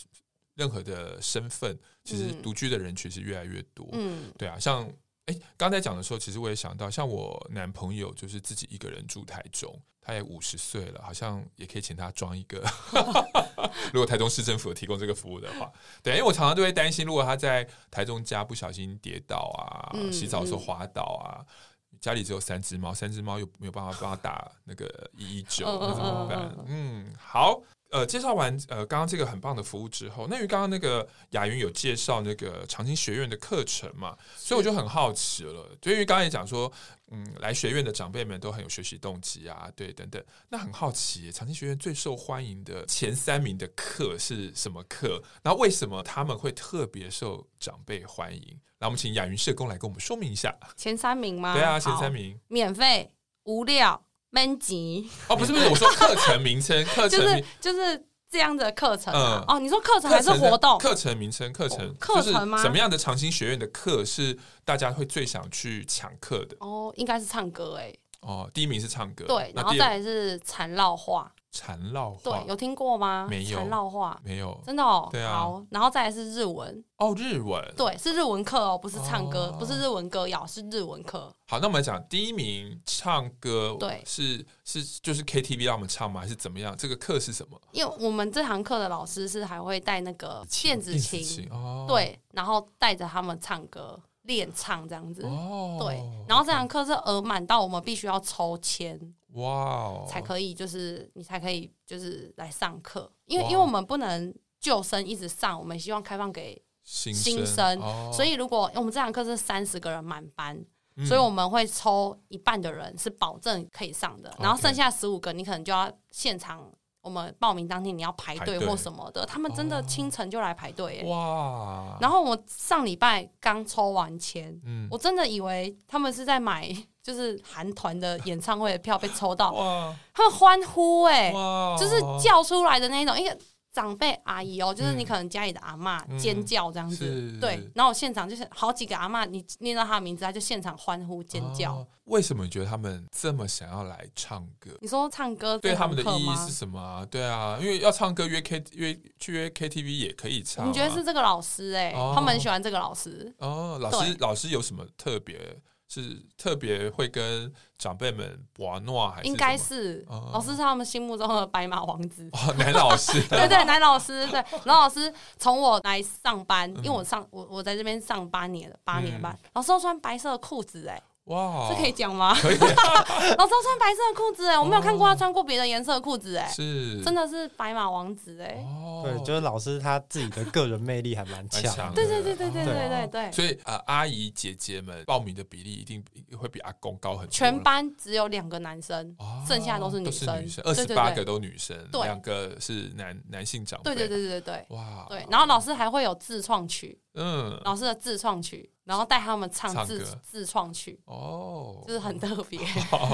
E: 任何的身份，其实
H: 嗯
E: 独居的人群是越来越多。
H: 嗯
E: 对啊，像哎，刚才讲的时候，其实我也想到，像我男朋友就是自己一个人住台中，他也五十岁了，好像也可以请他装一个。如果台中市政府有提供这个服务的话，对，因为我常常都会担心，如果他在台中家不小心跌倒啊，
H: 嗯
E: 洗澡的时候滑倒啊。家里只有三只猫，三只猫又没有办法帮他打那个一一九，
H: 嗯
E: 那怎么办？嗯，好，呃，介绍完呃刚刚这个很棒的服务之后，那因为刚刚那个雅云有介绍那个长青学院的课程嘛，所以我就很好奇了，就因为刚刚也讲说，嗯，来学院的长辈们都很有学习动机啊，对，等等，那很好奇，长青学院最受欢迎的前三名的课是什么课？然后为什么他们会特别受长辈欢迎？那我们请雅云社工来跟我们说明一下。
H: 前三名吗？
E: 对啊，前三名。
H: 免费、无料、闷级，
E: 哦，不是不是，我说课程名称，课程
H: 就是
E: 名
H: 就是这样的课程啊。
E: 嗯
H: 哦，你说课程还是活动？
E: 课程名称，课程
H: 哦课程吗
E: 就是什么样的长兴学院的课是大家会最想去抢课的？
H: 哦，应该是唱歌哎。
E: 哦，第一名是唱歌，
H: 对，然
E: 后
H: 再来是缠绕画。
E: 缠绕话，
H: 对，有听过吗？
E: 没有
H: 缠绕话，
E: 没有？
H: 真的哦。
E: 对啊
H: 好，然后再来是日文，
E: 哦，日文。
H: 对，是日文课哦，不是唱歌，
E: 哦
H: 不是日文歌谣，是日文课。
E: 好，那我们来讲第一名唱歌，
H: 对
E: 是是就是 KTV 让我们唱吗？还是怎么样？这个课是什么？
H: 因为我们这堂课的老师是还会带那个电子
E: 电
H: 琴，
E: 哦，
H: 对，然后带着他们唱歌练唱这样子。
E: 哦，
H: 对，然后这堂课是额满到我们必须要抽签
E: 哇哦，
H: 才可以，就是你才可以就是来上课，因为
E: 哇。
H: 因为我们不能旧生一直上，我们希望开放给，
E: 新
H: 新生
E: 哦。
H: 所以如果我们这堂课是三十个人满班，
E: 嗯。
H: 所以我们会抽一半的人是保证可以上的，然
E: 后
H: 剩下十五个你可能就要现场。我们报名当天你要排
E: 队
H: 或什么的，他们真的清晨就来排队耶。
E: 哇，
H: 然后我上礼拜刚抽完签，
E: 嗯。
H: 我真的以为他们是在买就是韩团的演唱会的票被抽到，他们欢呼哎、
E: 哇，
H: 就是叫出来的那一种，一个长辈阿姨哦、就是
E: 嗯
H: 你可能家里的阿嬷
E: 嗯
H: 尖叫这样子，
E: 是
H: 对，然后我现场就是好几个阿妈，你念到她的名字，她就现场欢呼尖叫。
E: 哦为什么你觉得他们这么想要来唱歌？
H: 你说唱歌对
E: 他们的意
H: 义
E: 是什么啊？对啊，因为要唱歌约 K 约去约 KTV 也可以唱、啊。
H: 你觉得是这个老师哎、
E: 哦
H: 他们很喜欢这个老师。
E: 哦，老
H: 对
E: 师老师有什么特别？是特别会跟长辈们玩闹还是？
H: 应该是、
E: 哦
H: 老师是他们心目中的白马王子。
E: 哦，男老师
H: 对 对，男老师对，男老师从我来上班，
E: 嗯
H: 因为我上我我在这边上八年了，八年半，老师都穿白色的裤子，哎，
E: 哇，
H: 这可以讲吗？
E: 可以。
H: 老师都穿白色的裤子，哎，我没有看过他穿过别的颜色的裤子，哎，
E: 是。
H: 真的是白马王子，哎，
E: 哦，
D: 对，就是老师他自己的个人魅力还蛮
E: 蛮强
H: 对对对对对对对对，
E: 所以呃，阿姨姐姐们报名的比例一定会比阿公高很多。
H: 全班只有两个男生，
E: 哦
H: 剩下都是女
E: 都
H: 生
E: 是女生，二
H: 对对。对
E: 十八个都女生，
H: 对。
E: 两个是男男性长辈。
H: 对对对对对对。
E: 哇，
H: 对，然后老师还会有自创曲，
E: 嗯，
H: 老师的自创曲，然后带他们唱自
E: 唱
H: 自创曲，
E: 哦，
H: 就是很特
E: 别。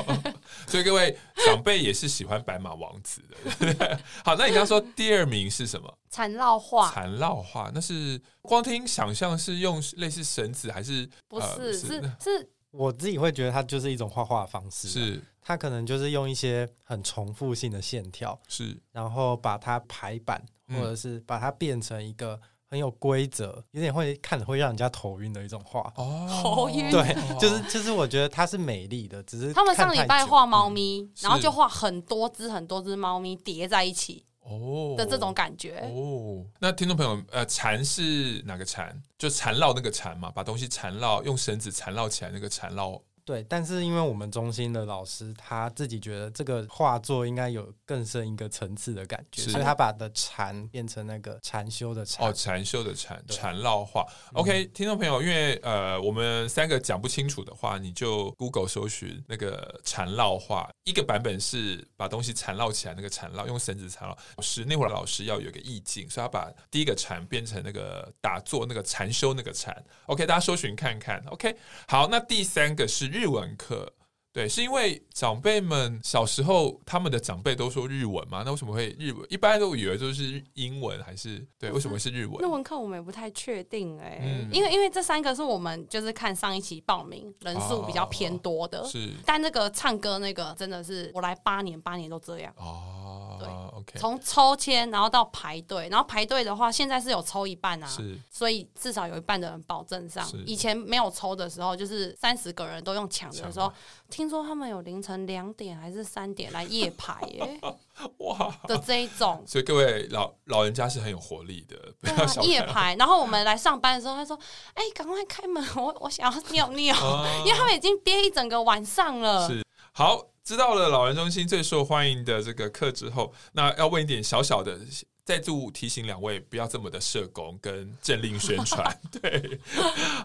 E: 所以各位长辈也是喜欢白马王子的。好，那你刚刚说第二名是什么？
H: 缠绕画
E: 缠绕画，那是光听想象是用类似绳子还是
H: 不
E: 呃
H: 是是是
D: 我自己会觉得它就是一种画画的方式，
E: 是
D: 它可能就是用一些很重复性的线条，
E: 是
D: 然后把它排版，
E: 嗯
D: 或者是把它变成一个很有规则，有点会看会让人家头晕的一种画。
E: 哦，
H: 头晕
D: 对，就是就是我觉得它是美丽的，只是
H: 他们上礼拜画猫咪，
E: 是
H: 然后就画很多只很多只猫咪叠在一起
E: 哦
H: 的这种感觉。
E: 哦，那听众朋友，呃，缠是哪个缠？就缠绕那个缠嘛，把东西缠绕，用绳子缠绕起来那个缠绕
D: 对，但是因为我们中心的老师他自己觉得这个画作应该有更深一个层次的感觉，所以他把的禅变成那个禅修的禅。
E: 哦，禅修的禅，禅绕画。OK，听众朋友，因为呃，我们三个讲不清楚的话，你就 Google 搜寻那个禅绕画。一个版本是把东西缠绕起来，那个缠绕用绳子缠绕。是那会儿老师要有个意境，所以他把第一个禅变成那个打坐那个禅修那个禅。OK，大家搜寻看看。OK，好，那第三个是日文课。对，是因为长辈们小时候他们的长辈都说日文嘛？那为什么会日文？一般都以为就是英文还是对？为什么是日文？
H: 日文课我们也不太确定哎、欸嗯，因为因为这三个是我们就是看上一期报名人数比较偏多的，哦、是。但那个唱歌那个真的是我来八年，八年都这样哦。对，OK。从抽签然后到排队，然后排队的话现在是有抽一半啊，是。所以至少有一半的人保证上。以前没有抽的时候，就是三十个人都用抢的时候。听说他们有凌晨两点还是三点来夜排耶，哇的这一种，
E: 所以各位老老人家是很有活力的，不要小看、啊、
H: 夜排。然后我们来上班的时候，他说：“哎、欸，赶快开门，我我想要尿尿、啊，因为他们已经憋一整个晚上了。”
E: 是好，知道了老人中心最受欢迎的这个课之后，那要问一点小小的。再度提醒两位不要这么的社工跟政令宣传。对，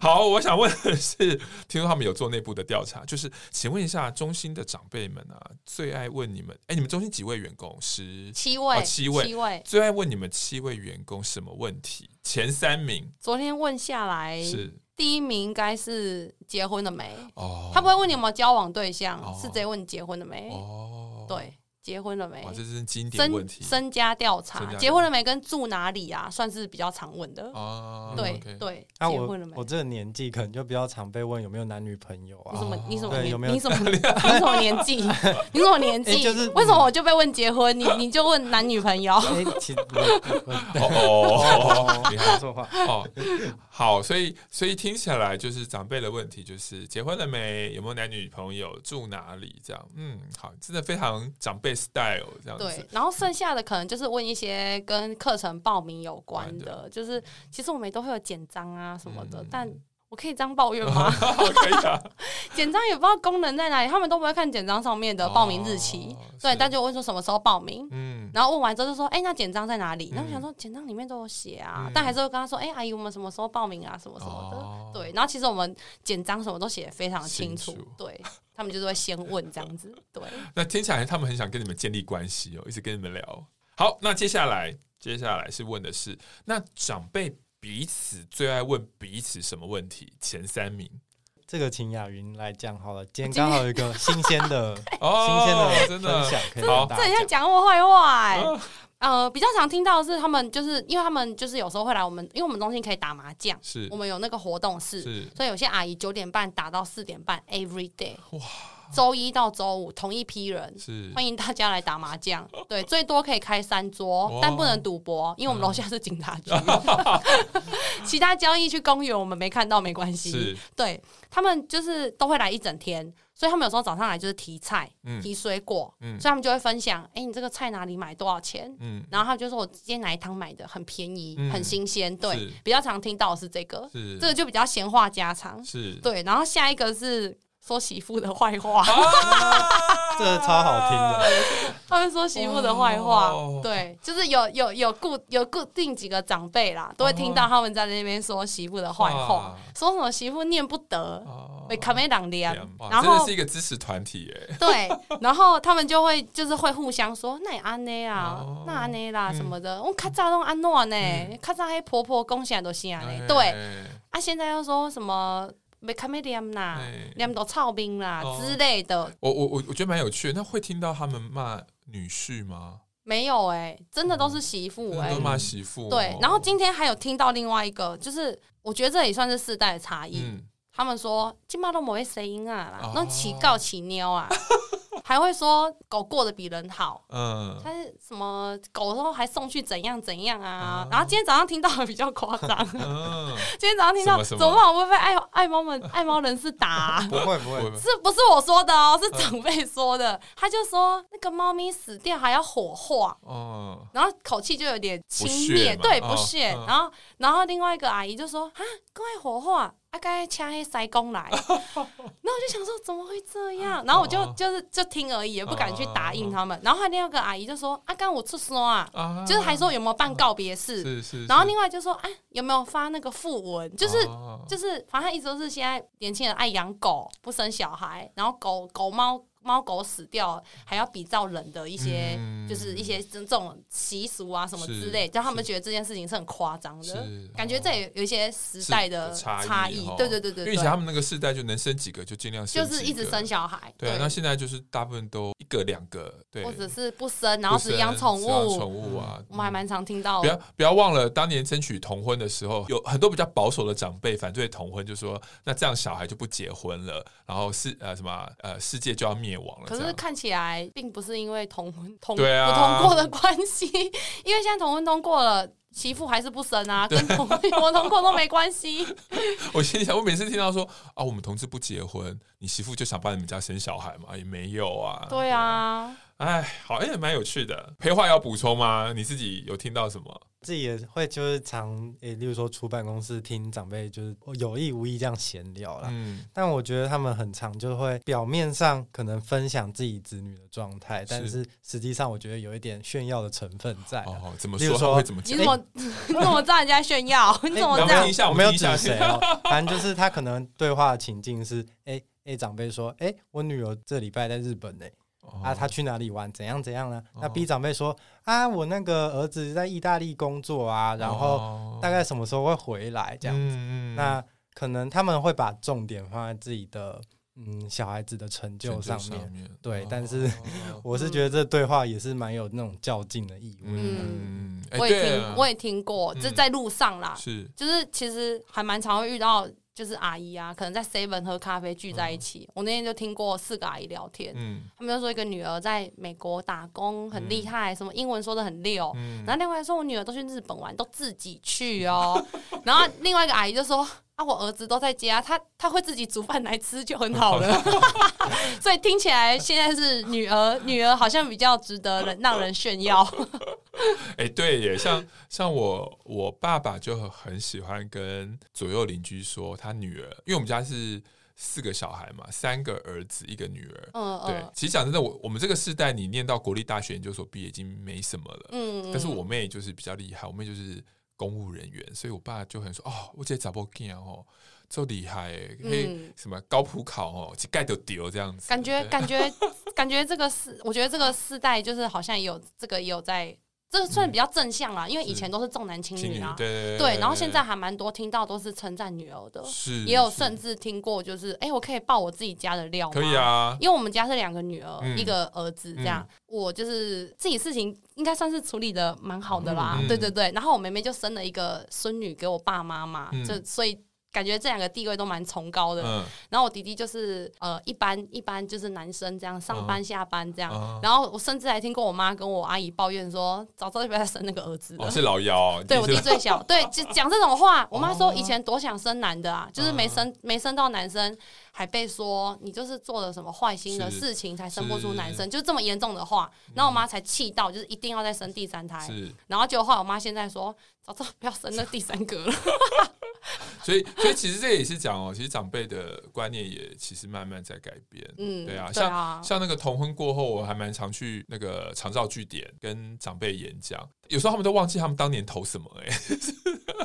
E: 好，我想问的是，听说他们有做内部的调查，就是请问一下中心的长辈们啊，最爱问你们，哎、欸，你们中心几位员工？十
H: 七位，哦、
E: 七位，
H: 七位，
E: 最爱问你们七位员工什么问题？前三名，
H: 昨天问下来是第一名，应该是结婚了没？哦，他不会问你有没有交往对象，哦、是直接问你结婚了没？哦，对。结婚了没？
E: 这是经典问题。
H: 身家调查，结婚了没？跟住哪里啊？算是比较常问的。哦，对、嗯、对。
D: 那、我我这个年纪可能就比较常被问有没有男女朋友啊？
H: 你什么？你什么？
D: 对，有没有？
H: 你什么？你什么年纪？你什么年纪、欸？就是为什么我就被问结婚？你你就问男女朋友？哎、欸，其实
E: 哦，你还说话哦。好，所以所以听起来就是长辈的问题，就是结婚了没？有没有男女朋友？住哪里？这样，嗯，好，真的非常长辈。Style 这样子，
H: 对，然后剩下的可能就是问一些跟课程报名有关的，就是其实我们都会有简章啊什么的，嗯、但我可以这样抱怨吗？
E: 可以啊，
H: 简章也不知道功能在哪里，他们都不会看简章上面的报名日期，哦、对，但就问说什么时候报名，嗯，然后问完之后就说，哎、欸，那简章在哪里？然后想说简章里面都有写啊、嗯，但还是会跟他说，哎、欸，阿姨，我们什么时候报名啊？什么什么的，哦、对，然后其实我们简章什么都写得非常清楚，清楚对。他们就是会先问这样子，对。
E: 那听起来他们很想跟你们建立关系哦，一直跟你们聊。好，那接下来接下来是问的是，那长辈彼此最爱问彼此什么问题？前三名，
D: 这个请雅云来讲好了。今天刚好有一个 新鲜的、哦、新鲜的分享，可以好。
H: 这很像讲我坏话哎。呃，比较常听到的是他们就是因为他们就是有时候会来我们，因为我们中心可以打麻将，是我们有那个活动室，所以有些阿姨九点半打到四点半，every day，哇，周一到周五同一批人，是。欢迎大家来打麻将，对，最多可以开三桌，但不能赌博，因为我们楼下是警察局，嗯、其他交易去公园我们没看到没关系，对，他们就是都会来一整天。所以他们有时候早上来就是提菜、嗯、提水果、嗯，所以他们就会分享，哎、欸，你这个菜哪里买多少钱？嗯，然后他就说我今天哪一趟买的很便宜、嗯、很新鲜，对，比较常听到的是这个，是。这个就比较闲话家常，是。对，然后下一个是。说媳妇的坏话，
D: 啊、这个超好听的。
H: 他们说媳妇的坏话，哦，对，就是有有有固有固定几个长辈啦，都会听到他们在那边说媳妇的坏话，说什么媳妇念不得，被卡梅朗念，然后真的
E: 是一个支持团体耶。
H: 对，然后他们就会就是会互相说，那也安内啊，哦，那安内啦什么的，我卡扎拢安诺呢，卡扎黑婆婆贡献都是安内，对，啊，现在又说什么？没看没念啦，念都操兵啦之类的。
E: 我我我我觉得蛮有趣的。那会听到他们骂女婿吗？
H: 没有哎、欸，真的都是媳妇哎、欸，
E: 都骂媳妇。
H: 对，然后今天还有听到另外一个，就是我觉得这也算是世代的差异、嗯。他们说金马都没声音啊，那起告起妞啊。还会说狗过得比人好，嗯，他是什么狗都还送去怎样怎样啊？嗯、然后今天早上听到的比较夸张，嗯、今天早上听到怎么不会被爱爱猫们 爱猫人士打、啊？
D: 不会不会，
H: 是不是我说的哦？是长辈说的、嗯。他就说那个猫咪死掉还要火化，哦、嗯，然后口气就有点轻蔑，对，不屑。然后然后另外一个阿姨就说啊，赶快火化。大概掐黑塞工来。”然后我就想说怎么会这样？然后我就就是就听而已，也不敢去答应他们。然后还另外一个阿姨就说：“啊，刚我出说啊，就是还说有没有办告别式？
E: 是是。
H: 然后另外就说：哎，有没有发那个讣文？就是就是，反正一直都是现在年轻人爱养狗，不生小孩，然后狗狗猫。”猫狗死掉还要比照人的一些，嗯、就是一些这种习俗啊什么之类，让他们觉得这件事情是很夸张的，感觉这也有一些时代的差异。对对对对，
E: 因为以前他们那个世代就能生几个就尽量生，
H: 就是一直生小孩。
E: 对，对。那现在就是大部分都一个两个，对，
H: 或者是不生，然后只养宠物，
E: 宠物啊，
H: 我们还蛮常听到。的。
E: 不要不要忘了，当年争取同婚的时候，有很多比较保守的长辈反对同婚，就说那这样小孩就不结婚了，然后世呃什么呃世界就要灭亡了。
H: 可是看。起来并不是因为同婚同、
E: 啊、
H: 不通过的关系，因为现在同婚通过了，媳妇还是不生啊，跟同我同过都没关系。
E: 我心里想，我每次听到说啊，我们同志不结婚，你媳妇就想帮你们家生小孩吗？也没有啊。
H: 对啊。
E: 哎，好，哎，蛮有趣的。培华要补充吗？你自己有听到什么？
D: 自己也会就是常诶，例如说出办公室听长辈就是有意无意这样闲聊啦。嗯，但我觉得他们很常就会表面上可能分享自己子女的状态，但是实际上我觉得有一点炫耀的成分在。
E: 哦，怎么说？说会怎么讲？
H: 你怎么你怎么知道人家炫耀？你怎么这样？
D: 我没有指谁哦，反正就是他可能对话的情境是：哎哎，长辈说，哎，我女儿这礼拜在日本呢。啊，他去哪里玩？怎样怎样呢？那 B 长辈说啊，我那个儿子在意大利工作啊，然后大概什么时候会回来？这样子，那可能他们会把重点放在自己的嗯小孩子的成就上面，对。但是我是觉得这对话也是蛮有那种较劲的意味。
H: 嗯，我也听，我也听过，就在路上啦，
E: 是，
H: 就是其实还蛮常会遇到。就是阿姨啊，可能在 Seven 喝咖啡聚在一起。嗯、我那天就听过四个阿姨聊天，嗯、他们就说一个女儿在美国打工很厉害，嗯、什么英文说的很溜。嗯、然后另外说，我女儿都去日本玩，都自己去哦。然后另外一个阿姨就说。啊，我儿子都在家，他他会自己煮饭来吃就很好了，所以听起来现在是女儿，女儿好像比较值得人让人炫耀。
E: 哎、欸，对耶，像像我我爸爸就很喜欢跟左右邻居说他女儿，因为我们家是四个小孩嘛，三个儿子一个女儿。嗯嗯。对，其实讲真的，我我们这个世代，你念到国立大学研究所毕业已经没什么了。嗯，嗯。但是我妹就是比较厉害，我妹就是。公务人员，所以我爸就很说哦，我这查某囝哦，这么厉害，可以、嗯、什么高普考哦，一盖都丢这样子。
H: 感觉感 觉感觉这个是，我觉得这个世代就是好像也有这个也有在。这算比较正向啦，因为以前都是重男轻女啊，对对，然后现在还蛮多听到都是称赞女儿的，是，也有甚至听过就是，哎，我可以爆我自己家的料吗？
E: 可以啊，
H: 因为我们家是两个女儿，一个儿子，这样，我就是自己事情应该算是处理的蛮好的啦，对对对，然后我妹妹就生了一个孙女给我爸妈嘛，就所以。感觉这两个地位都蛮崇高的，嗯、然后我弟弟就是呃一般一般就是男生这样上班下班这样，嗯、然后我甚至还听过我妈跟我阿姨抱怨说，早知道就不要生那个儿子了。
E: 我、哦、是老幺，
H: 对我弟最小，对，就讲这种话。我妈说以前多想生男的啊，就是没生没生到男生，还被说你就是做了什么坏心的事情才生不出男生，就这么严重的话。然后我妈才气到，就是一定要再生第三胎。是然后结果后来我妈现在说，早知道不要生那第三个了。
E: 所以，所以其实这也是讲哦，其实长辈的观念也其实慢慢在改变。嗯，对啊，像啊像那个同婚过后，我还蛮常去那个长照据点跟长辈演讲，有时候他们都忘记他们当年投什么哎、欸，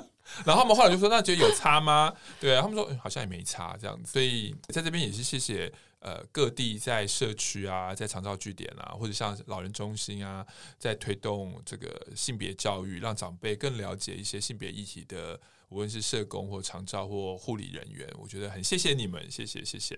E: 然后他们后来就说：“那觉得有差吗？”对啊，他们说、欸、好像也没差这样子。所以在这边也是谢谢呃各地在社区啊，在长照据点啊，或者像老人中心啊，在推动这个性别教育，让长辈更了解一些性别议题的。无论是社工或长照或护理人员，我觉得很谢谢你们，谢谢谢谢。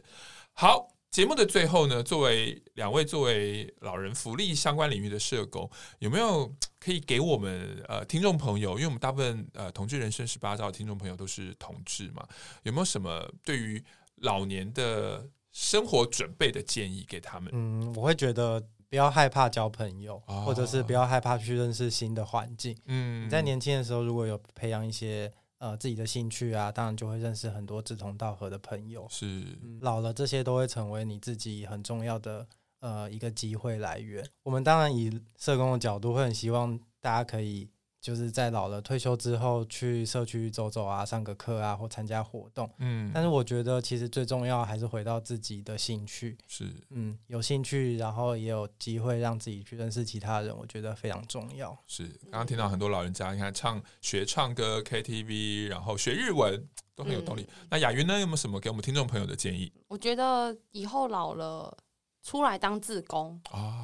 E: 好，节目的最后呢，作为两位作为老人福利相关领域的社工，有没有可以给我们呃听众朋友？因为我们大部分呃同志人生十八招的听众朋友都是同志嘛，有没有什么对于老年的生活准备的建议给他们？
D: 嗯，我会觉得不要害怕交朋友，哦、或者是不要害怕去认识新的环境。嗯，你在年轻的时候如果有培养一些。呃，自己的兴趣啊，当然就会认识很多志同道合的朋友。
E: 是，
D: 嗯，老了这些都会成为你自己很重要的呃一个机会来源。我们当然以社工的角度，会很希望大家可以就是在老了退休之后去社区走走啊，上个课啊，或参加活动。
E: 嗯，
D: 但是我觉得其实最重要还是回到自己的兴趣。
E: 是，
D: 嗯，有兴趣，然后也有机会让自己去认识其他人，我觉得非常重要。
E: 是，刚刚听到很多老人家，你看唱学唱歌 KTV，然后学日文都很有动力。嗯、那雅云呢，有没有什么给我们听众朋友的建议？
H: 我觉得以后老了出来当志工。
E: 啊。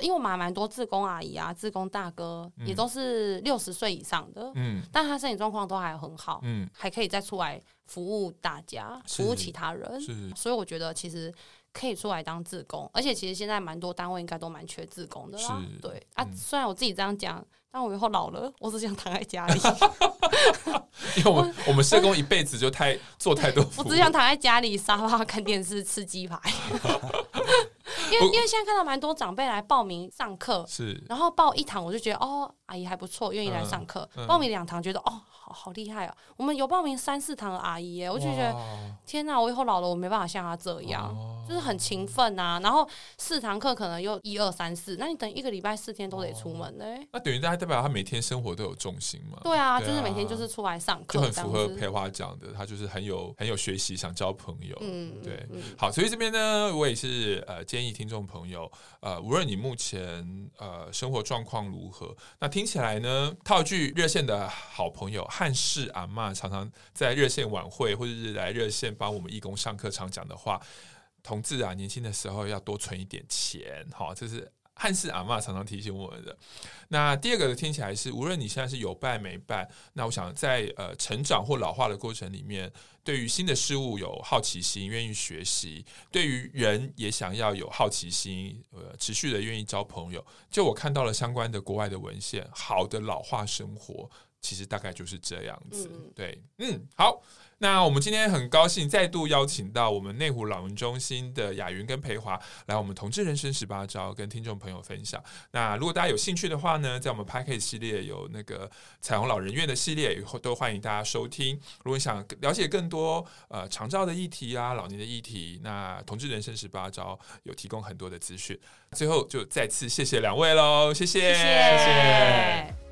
H: 因为我们还蛮多志工阿姨啊，志工大哥、嗯、也都是六十岁以上的，
E: 嗯，
H: 但他身体状况都还很好，
E: 嗯，
H: 还可以再出来服务大家，服务其他人，
E: 是，
H: 所以我觉得其实可以出来当志工，而且其实现在蛮多单位应该都蛮缺志工的啦，对、嗯、啊，虽然我自己这样讲，但我以后老了，我只想躺在家里，
E: 因为我们我，我们社工一辈子就太做太多，
H: 我只想躺在家里沙发看电视吃鸡排。因为因为现在看到蛮多长辈来报名上课，
E: 是，
H: 然后报一堂我就觉得哦，阿姨还不错，愿意来上课。嗯嗯、报名两堂觉得哦，好好厉害啊！我们有报名三四堂的阿姨耶，我就觉得天哪，我以后老了我没办法像她这样，哦、就是很勤奋啊。然后四堂课可能又一二三四，那你等一个礼拜四天都得出门呢。
E: 那等于大家代表他每天生活都有重心嘛？
H: 对啊，就是每天就是出来上课，
E: 就很符合培华讲的，他就是很有很有学习，想交朋友。嗯，对。嗯、好，所以这边呢，我也是呃建议听众朋友。呃，无论你目前呃生活状况如何，那听起来呢，套句热线的好朋友汉氏阿嬷常常在热线晚会或者是来热线帮我们义工上课常讲的话，同志啊，年轻的时候要多存一点钱，好，这是。汉氏阿嬷常常提醒我们的。那第二个听起来是，无论你现在是有伴没伴，那我想在呃成长或老化的过程里面，对于新的事物有好奇心，愿意学习；对于人也想要有好奇心，呃，持续的愿意交朋友。就我看到了相关的国外的文献，好的老化生活其实大概就是这样子。嗯、对，嗯，好。那我们今天很高兴再度邀请到我们内湖老人中心的雅云跟培华来我们同志人生十八招跟听众朋友分享。那如果大家有兴趣的话呢，在我们 Podcast 系列有那个彩虹老人院的系列，以后都欢迎大家收听。如果你想了解更多呃长照的议题啊、老年的议题，那同志人生十八招有提供很多的资讯。最后就再次谢谢两位喽，谢谢。谢谢